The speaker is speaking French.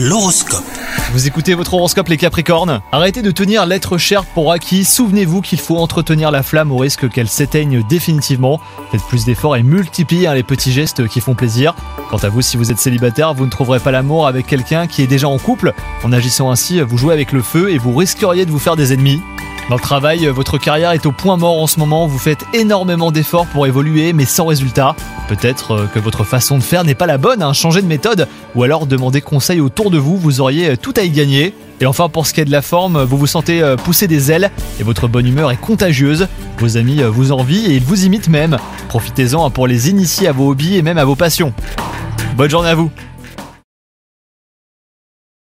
L'horoscope. Vous écoutez votre horoscope les Capricornes Arrêtez de tenir l'être cher pour acquis, souvenez-vous qu'il faut entretenir la flamme au risque qu'elle s'éteigne définitivement. Faites plus d'efforts et multipliez hein, les petits gestes qui font plaisir. Quant à vous, si vous êtes célibataire, vous ne trouverez pas l'amour avec quelqu'un qui est déjà en couple. En agissant ainsi, vous jouez avec le feu et vous risqueriez de vous faire des ennemis. Dans le travail, votre carrière est au point mort en ce moment, vous faites énormément d'efforts pour évoluer mais sans résultat. Peut-être euh, que votre façon de faire n'est pas la bonne, hein, changez de méthode ou alors demandez conseil autour de vous, vous auriez euh, tout à y gagner. Et enfin pour ce qui est de la forme, vous vous sentez euh, pousser des ailes et votre bonne humeur est contagieuse. Vos amis vous envient et ils vous imitent même. Profitez-en pour les initier à vos hobbies et même à vos passions. Bonne journée à vous